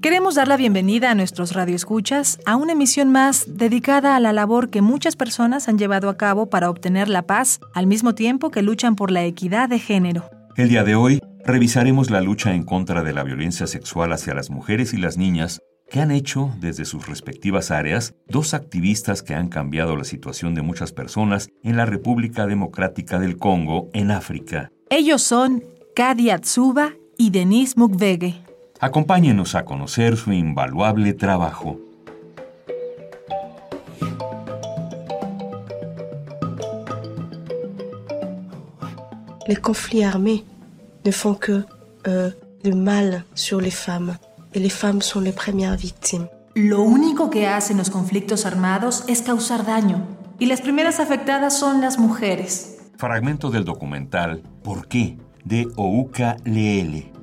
Queremos dar la bienvenida a nuestros radioescuchas a una emisión más dedicada a la labor que muchas personas han llevado a cabo para obtener la paz al mismo tiempo que luchan por la equidad de género. El día de hoy revisaremos la lucha en contra de la violencia sexual hacia las mujeres y las niñas que han hecho desde sus respectivas áreas dos activistas que han cambiado la situación de muchas personas en la República Democrática del Congo, en África. Ellos son Kadi Atsuba y Denise Mukwege. Acompáñenos a conocer su invaluable trabajo. Les conflits armés ne font que euh, du mal sur les femmes et les femmes sont les premières victimes. Lo único que hacen los conflictos armados es causar daño y las primeras afectadas son las mujeres. Fragmento del documental ¿Por qué? de Ouka Leele.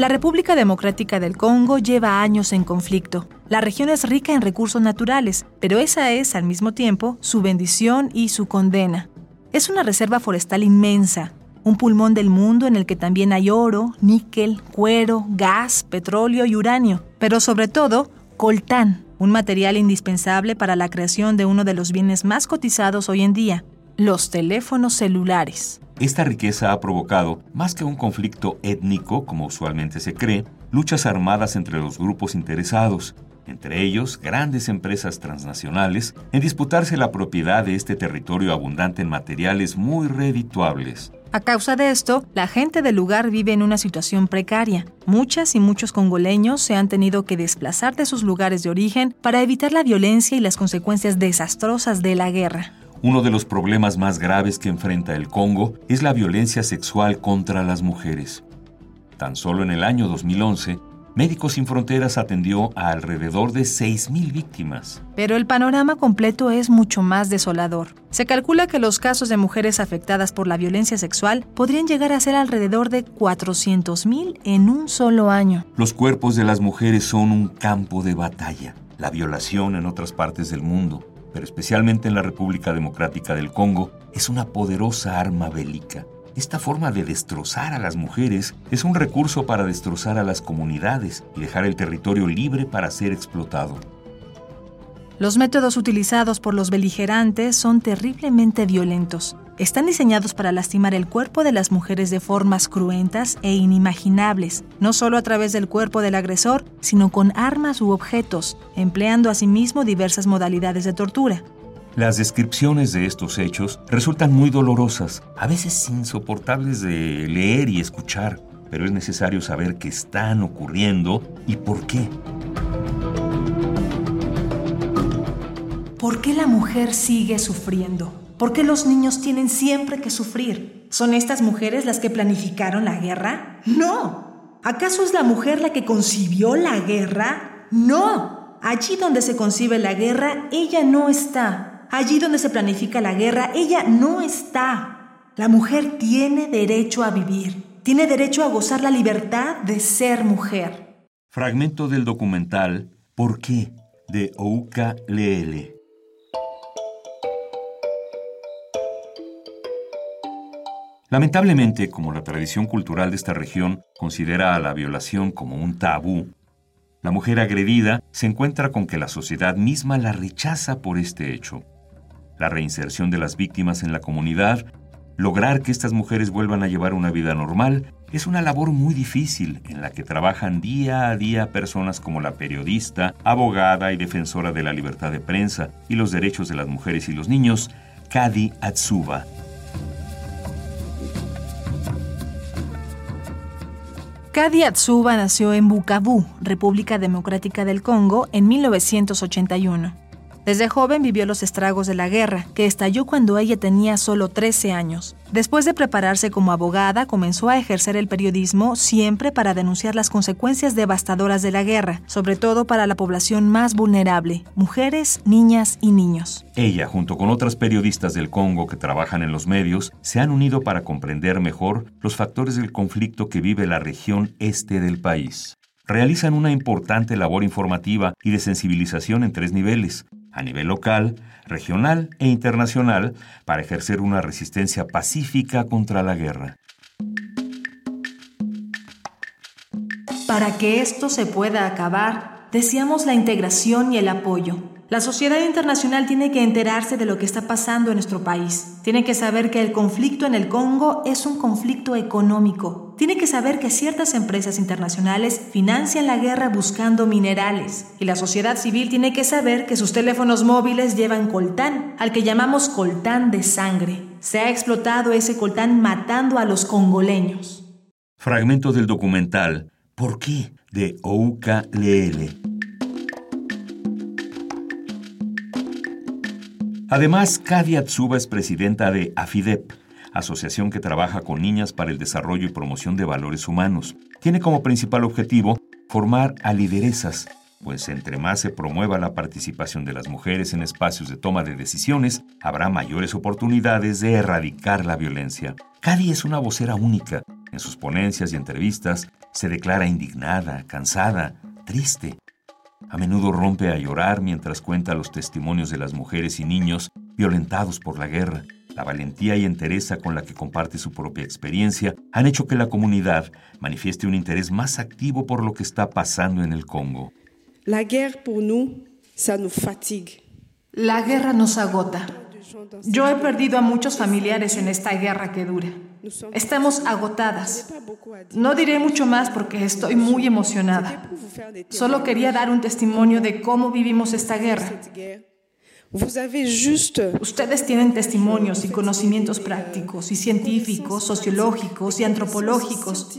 La República Democrática del Congo lleva años en conflicto. La región es rica en recursos naturales, pero esa es, al mismo tiempo, su bendición y su condena. Es una reserva forestal inmensa, un pulmón del mundo en el que también hay oro, níquel, cuero, gas, petróleo y uranio, pero sobre todo, coltán, un material indispensable para la creación de uno de los bienes más cotizados hoy en día, los teléfonos celulares. Esta riqueza ha provocado, más que un conflicto étnico, como usualmente se cree, luchas armadas entre los grupos interesados, entre ellos grandes empresas transnacionales, en disputarse la propiedad de este territorio abundante en materiales muy redituables. A causa de esto, la gente del lugar vive en una situación precaria. Muchas y muchos congoleños se han tenido que desplazar de sus lugares de origen para evitar la violencia y las consecuencias desastrosas de la guerra. Uno de los problemas más graves que enfrenta el Congo es la violencia sexual contra las mujeres. Tan solo en el año 2011, Médicos Sin Fronteras atendió a alrededor de 6.000 víctimas. Pero el panorama completo es mucho más desolador. Se calcula que los casos de mujeres afectadas por la violencia sexual podrían llegar a ser alrededor de 400.000 en un solo año. Los cuerpos de las mujeres son un campo de batalla. La violación en otras partes del mundo, pero especialmente en la República Democrática del Congo, es una poderosa arma bélica. Esta forma de destrozar a las mujeres es un recurso para destrozar a las comunidades y dejar el territorio libre para ser explotado. Los métodos utilizados por los beligerantes son terriblemente violentos. Están diseñados para lastimar el cuerpo de las mujeres de formas cruentas e inimaginables, no solo a través del cuerpo del agresor, sino con armas u objetos, empleando asimismo diversas modalidades de tortura. Las descripciones de estos hechos resultan muy dolorosas, a veces insoportables de leer y escuchar, pero es necesario saber qué están ocurriendo y por qué. ¿Por qué la mujer sigue sufriendo? ¿Por qué los niños tienen siempre que sufrir? ¿Son estas mujeres las que planificaron la guerra? No. ¿Acaso es la mujer la que concibió la guerra? No. Allí donde se concibe la guerra, ella no está. Allí donde se planifica la guerra, ella no está. La mujer tiene derecho a vivir. Tiene derecho a gozar la libertad de ser mujer. Fragmento del documental ¿Por qué? de Ouka Leele. Lamentablemente, como la tradición cultural de esta región considera a la violación como un tabú, la mujer agredida se encuentra con que la sociedad misma la rechaza por este hecho. La reinserción de las víctimas en la comunidad, lograr que estas mujeres vuelvan a llevar una vida normal, es una labor muy difícil en la que trabajan día a día personas como la periodista, abogada y defensora de la libertad de prensa y los derechos de las mujeres y los niños, Kadi Atsuba. Kadi Atsuba nació en Bukavu, República Democrática del Congo, en 1981. Desde joven vivió los estragos de la guerra, que estalló cuando ella tenía solo 13 años. Después de prepararse como abogada, comenzó a ejercer el periodismo siempre para denunciar las consecuencias devastadoras de la guerra, sobre todo para la población más vulnerable, mujeres, niñas y niños. Ella, junto con otras periodistas del Congo que trabajan en los medios, se han unido para comprender mejor los factores del conflicto que vive la región este del país. Realizan una importante labor informativa y de sensibilización en tres niveles, a nivel local, regional e internacional para ejercer una resistencia pacífica contra la guerra. Para que esto se pueda acabar, deseamos la integración y el apoyo. La sociedad internacional tiene que enterarse de lo que está pasando en nuestro país. Tiene que saber que el conflicto en el Congo es un conflicto económico. Tiene que saber que ciertas empresas internacionales financian la guerra buscando minerales. Y la sociedad civil tiene que saber que sus teléfonos móviles llevan coltán, al que llamamos coltán de sangre. Se ha explotado ese coltán matando a los congoleños. Fragmento del documental ¿Por qué? de Ouka Leele. Además, Kadia Tsuba es presidenta de AFIDEP, asociación que trabaja con niñas para el desarrollo y promoción de valores humanos. Tiene como principal objetivo formar a lideresas, pues entre más se promueva la participación de las mujeres en espacios de toma de decisiones, habrá mayores oportunidades de erradicar la violencia. Cadi es una vocera única. En sus ponencias y entrevistas se declara indignada, cansada, triste. A menudo rompe a llorar mientras cuenta los testimonios de las mujeres y niños violentados por la guerra. La valentía y entereza con la que comparte su propia experiencia han hecho que la comunidad manifieste un interés más activo por lo que está pasando en el Congo. La guerra pour nous, ça nous fatigue. La guerra nos agota. Yo he perdido a muchos familiares en esta guerra que dura. Estamos agotadas. No diré mucho más porque estoy muy emocionada. Solo quería dar un testimonio de cómo vivimos esta guerra. Ustedes tienen testimonios y conocimientos prácticos y científicos, sociológicos y antropológicos.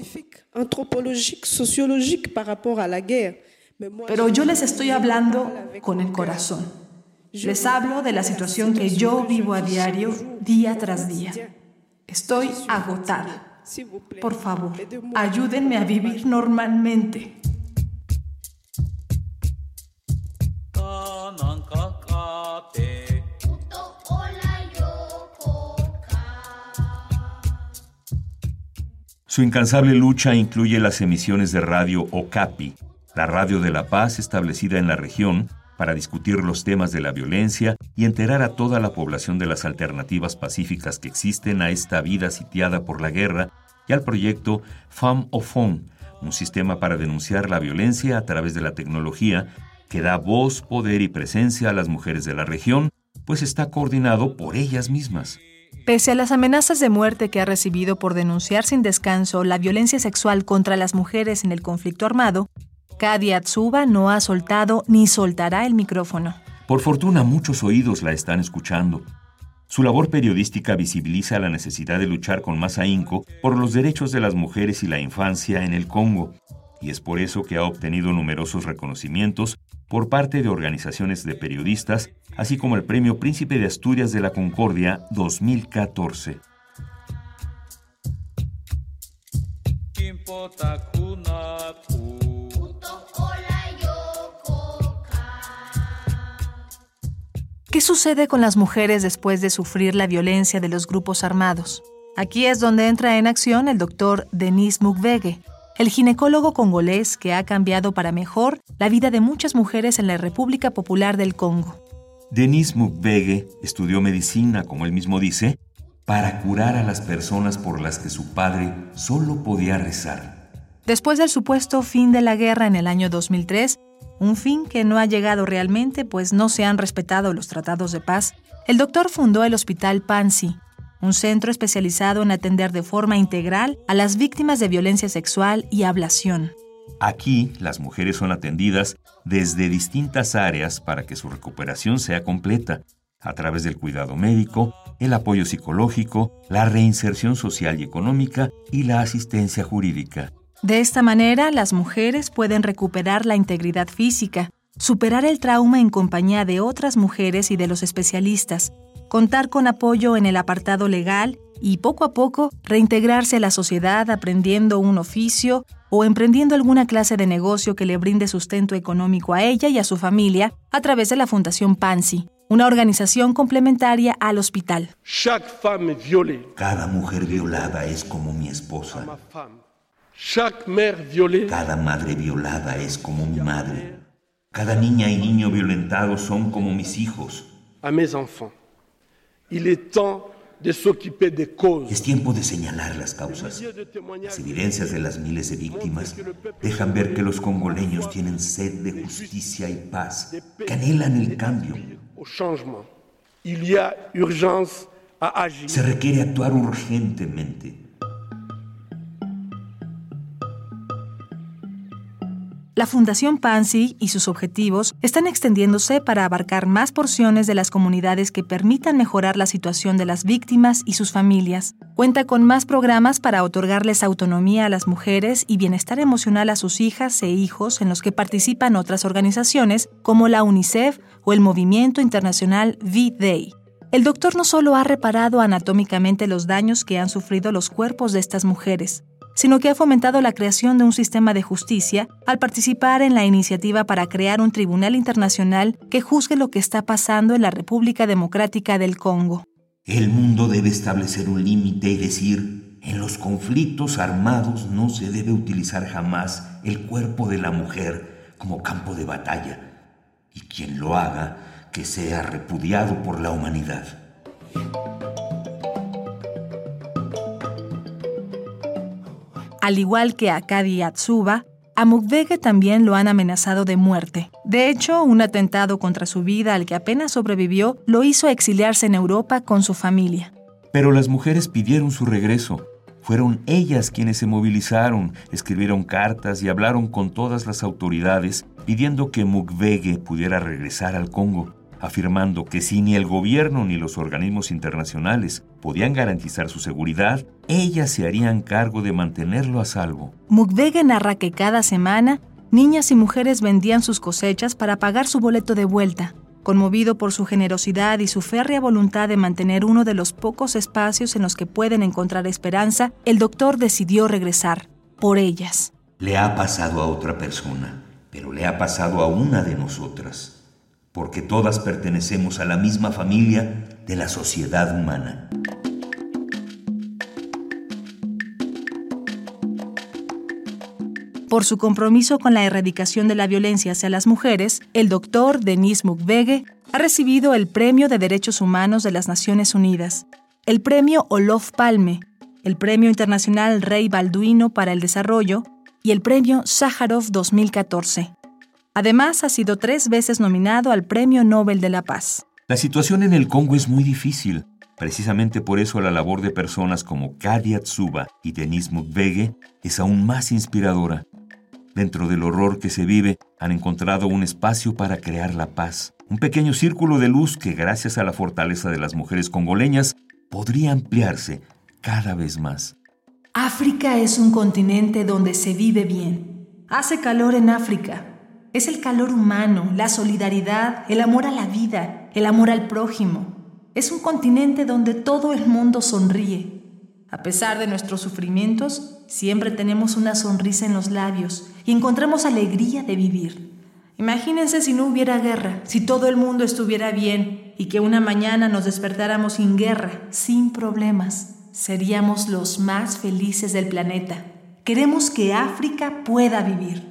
Pero yo les estoy hablando con el corazón. Les hablo de la situación que yo vivo a diario, día tras día. Estoy agotada. Por favor, ayúdenme a vivir normalmente. Su incansable lucha incluye las emisiones de radio Okapi, la radio de la paz establecida en la región para discutir los temas de la violencia y enterar a toda la población de las alternativas pacíficas que existen a esta vida sitiada por la guerra y al proyecto Femme au Fond, un sistema para denunciar la violencia a través de la tecnología que da voz, poder y presencia a las mujeres de la región, pues está coordinado por ellas mismas. Pese a las amenazas de muerte que ha recibido por denunciar sin descanso la violencia sexual contra las mujeres en el conflicto armado, Kadi Atsuba no ha soltado ni soltará el micrófono. Por fortuna muchos oídos la están escuchando. Su labor periodística visibiliza la necesidad de luchar con más ahínco por los derechos de las mujeres y la infancia en el Congo, y es por eso que ha obtenido numerosos reconocimientos por parte de organizaciones de periodistas, así como el Premio Príncipe de Asturias de la Concordia 2014. ¿Qué sucede con las mujeres después de sufrir la violencia de los grupos armados? Aquí es donde entra en acción el doctor Denis Mukwege, el ginecólogo congolés que ha cambiado para mejor la vida de muchas mujeres en la República Popular del Congo. Denis Mukwege estudió medicina, como él mismo dice, para curar a las personas por las que su padre solo podía rezar. Después del supuesto fin de la guerra en el año 2003, un fin que no ha llegado realmente pues no se han respetado los tratados de paz, el doctor fundó el Hospital Pansy, un centro especializado en atender de forma integral a las víctimas de violencia sexual y ablación. Aquí, las mujeres son atendidas desde distintas áreas para que su recuperación sea completa, a través del cuidado médico, el apoyo psicológico, la reinserción social y económica y la asistencia jurídica. De esta manera, las mujeres pueden recuperar la integridad física, superar el trauma en compañía de otras mujeres y de los especialistas, contar con apoyo en el apartado legal y poco a poco reintegrarse a la sociedad aprendiendo un oficio o emprendiendo alguna clase de negocio que le brinde sustento económico a ella y a su familia a través de la Fundación Pansy, una organización complementaria al hospital. Cada mujer violada es como mi esposa. Cada madre violada es como mi madre. Cada niña y niño violentados son como mis hijos. Es tiempo de señalar las causas. Las evidencias de las miles de víctimas dejan ver que los congoleños tienen sed de justicia y paz, que anhelan el cambio. Se requiere actuar urgentemente. La Fundación Pansy y sus objetivos están extendiéndose para abarcar más porciones de las comunidades que permitan mejorar la situación de las víctimas y sus familias. Cuenta con más programas para otorgarles autonomía a las mujeres y bienestar emocional a sus hijas e hijos en los que participan otras organizaciones como la UNICEF o el Movimiento Internacional V-Day. El doctor no solo ha reparado anatómicamente los daños que han sufrido los cuerpos de estas mujeres, sino que ha fomentado la creación de un sistema de justicia al participar en la iniciativa para crear un tribunal internacional que juzgue lo que está pasando en la República Democrática del Congo. El mundo debe establecer un límite y decir, en los conflictos armados no se debe utilizar jamás el cuerpo de la mujer como campo de batalla, y quien lo haga, que sea repudiado por la humanidad. Al igual que a Kadi Atsuba, a Mukwege también lo han amenazado de muerte. De hecho, un atentado contra su vida al que apenas sobrevivió lo hizo exiliarse en Europa con su familia. Pero las mujeres pidieron su regreso. Fueron ellas quienes se movilizaron, escribieron cartas y hablaron con todas las autoridades pidiendo que Mukwege pudiera regresar al Congo afirmando que si ni el gobierno ni los organismos internacionales podían garantizar su seguridad, ellas se harían cargo de mantenerlo a salvo. Mukwege narra que cada semana niñas y mujeres vendían sus cosechas para pagar su boleto de vuelta. Conmovido por su generosidad y su férrea voluntad de mantener uno de los pocos espacios en los que pueden encontrar esperanza, el doctor decidió regresar, por ellas. Le ha pasado a otra persona, pero le ha pasado a una de nosotras porque todas pertenecemos a la misma familia de la sociedad humana. Por su compromiso con la erradicación de la violencia hacia las mujeres, el doctor Denis Mukwege ha recibido el Premio de Derechos Humanos de las Naciones Unidas, el Premio Olof Palme, el Premio Internacional Rey Balduino para el Desarrollo y el Premio Sájarov 2014. Además, ha sido tres veces nominado al Premio Nobel de la Paz. La situación en el Congo es muy difícil. Precisamente por eso la labor de personas como Kadi Atsuba y Denis Mukwege es aún más inspiradora. Dentro del horror que se vive, han encontrado un espacio para crear la paz, un pequeño círculo de luz que gracias a la fortaleza de las mujeres congoleñas podría ampliarse cada vez más. África es un continente donde se vive bien. Hace calor en África, es el calor humano, la solidaridad, el amor a la vida, el amor al prójimo. Es un continente donde todo el mundo sonríe. A pesar de nuestros sufrimientos, siempre tenemos una sonrisa en los labios y encontramos alegría de vivir. Imagínense si no hubiera guerra, si todo el mundo estuviera bien y que una mañana nos despertáramos sin guerra, sin problemas. Seríamos los más felices del planeta. Queremos que África pueda vivir.